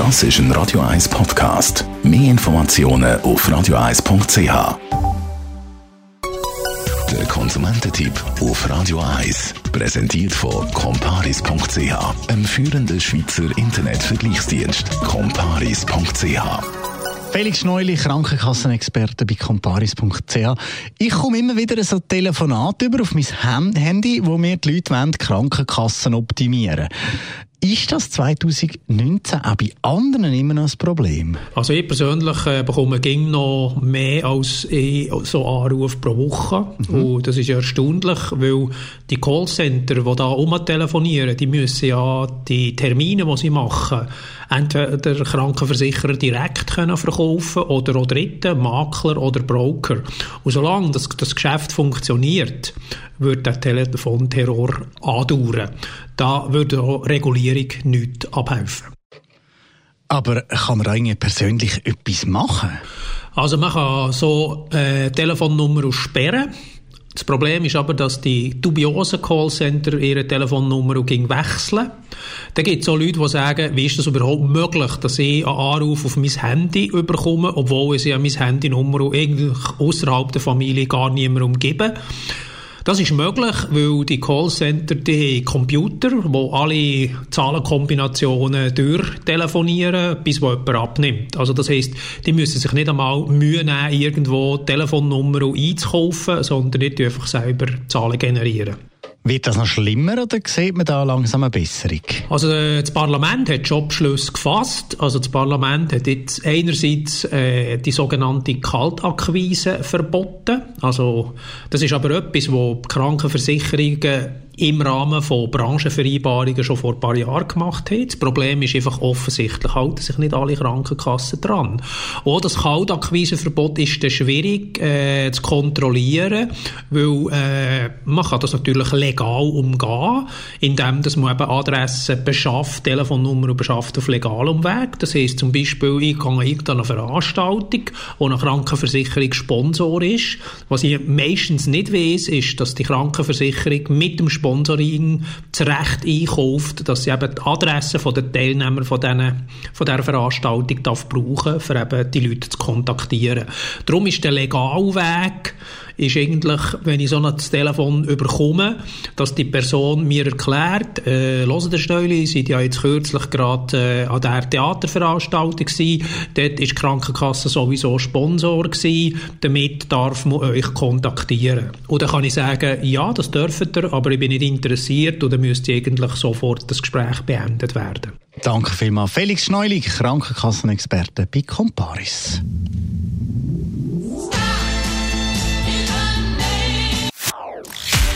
Das ist ein Radio 1 Podcast. Mehr Informationen auf radio1.ch. Der Konsumententipp auf Radio 1 präsentiert von comparis.ch, einem führenden Schweizer Internetvergleichsdienst. comparis.ch Felix Schneuli, Krankenkassenexperte bei comparis.ch. Ich komme immer wieder so Telefonate über auf mein Handy, wo mir die Leute wollen, Krankenkassen optimieren ist das 2019 auch bei anderen immer noch ein Problem? Also ich persönlich äh, bekomme ging noch mehr als so Anrufe pro Woche. Mhm. Und das ist ja erstaunlich, weil die Callcenter, die da umtelefonieren, die müssen ja die Termine, die sie machen, entweder der Krankenversicherer direkt können verkaufen oder auch Dritten, Makler oder Broker. Und solange das, das Geschäft funktioniert, wird der Telefonterror andauern. Da würde auch Regulierung nichts abhelfen. Aber kann man eigentlich persönlich etwas machen? Also man kann so äh, Telefonnummer sperren. Das Problem ist aber, dass die dubiosen Callcenter ihre Telefonnummer wechseln. Dann gibt es auch Leute, die sagen, wie ist das überhaupt möglich, dass ich einen Anruf auf mein Handy bekomme, obwohl ich ja mein Handynummer eigentlich außerhalb der Familie gar niemandem gebe. Das ist möglich, weil die Callcenter die Computer, wo alle Zahlenkombinationen durchtelefonieren, bis wo jemand abnimmt. Also das heisst, die müssen sich nicht einmal Mühe nehmen, irgendwo Telefonnummer einzukaufen, sondern nicht einfach selber Zahlen generieren. Wird das noch schlimmer oder sieht man da langsam eine Besserung? Also äh, das Parlament hat schon Beschluss gefasst. Also das Parlament hat jetzt einerseits äh, die sogenannte Kaltakquise verboten. Also das ist aber etwas, wo Krankenversicherungen im Rahmen von Branchenvereinbarungen schon vor ein paar Jahren gemacht haben. Das Problem ist einfach offensichtlich, halten sich nicht alle Krankenkassen dran. Auch das Kaltakquiseverbot ist schwierig äh, zu kontrollieren, weil äh, man kann das natürlich legal umgehen, indem dass man eben Adressen beschafft, Telefonnummer beschafft auf legalem Weg. Das heisst zum Beispiel, ich gehe irgendeine Veranstaltung, wo eine Krankenversicherung Sponsor ist. Was ich meistens nicht weiß, ist, dass die Krankenversicherung mit dem Sponsor Sponsoring zu Recht einkauft, dass sie eben die Adressen der Teilnehmer von, diesen, von dieser Veranstaltung darf brauchen für eben die Leute zu kontaktieren. Darum ist der Legalweg ist eigentlich, wenn ich so ein Telefon überkomme, dass die Person mir erklärt, äh, der Steuerli, Sie ja jetzt kürzlich gerade äh, an der Theaterveranstaltung gewesen, dort ist die Krankenkasse sowieso Sponsor gewesen, damit darf man euch kontaktieren. Und dann kann ich sagen, ja, das dürft ihr, aber ich bin nicht interessiert und dann müsste eigentlich sofort das Gespräch beendet werden. Danke vielmals. Felix Schneulig, Krankenkassenexperte bei Comparis.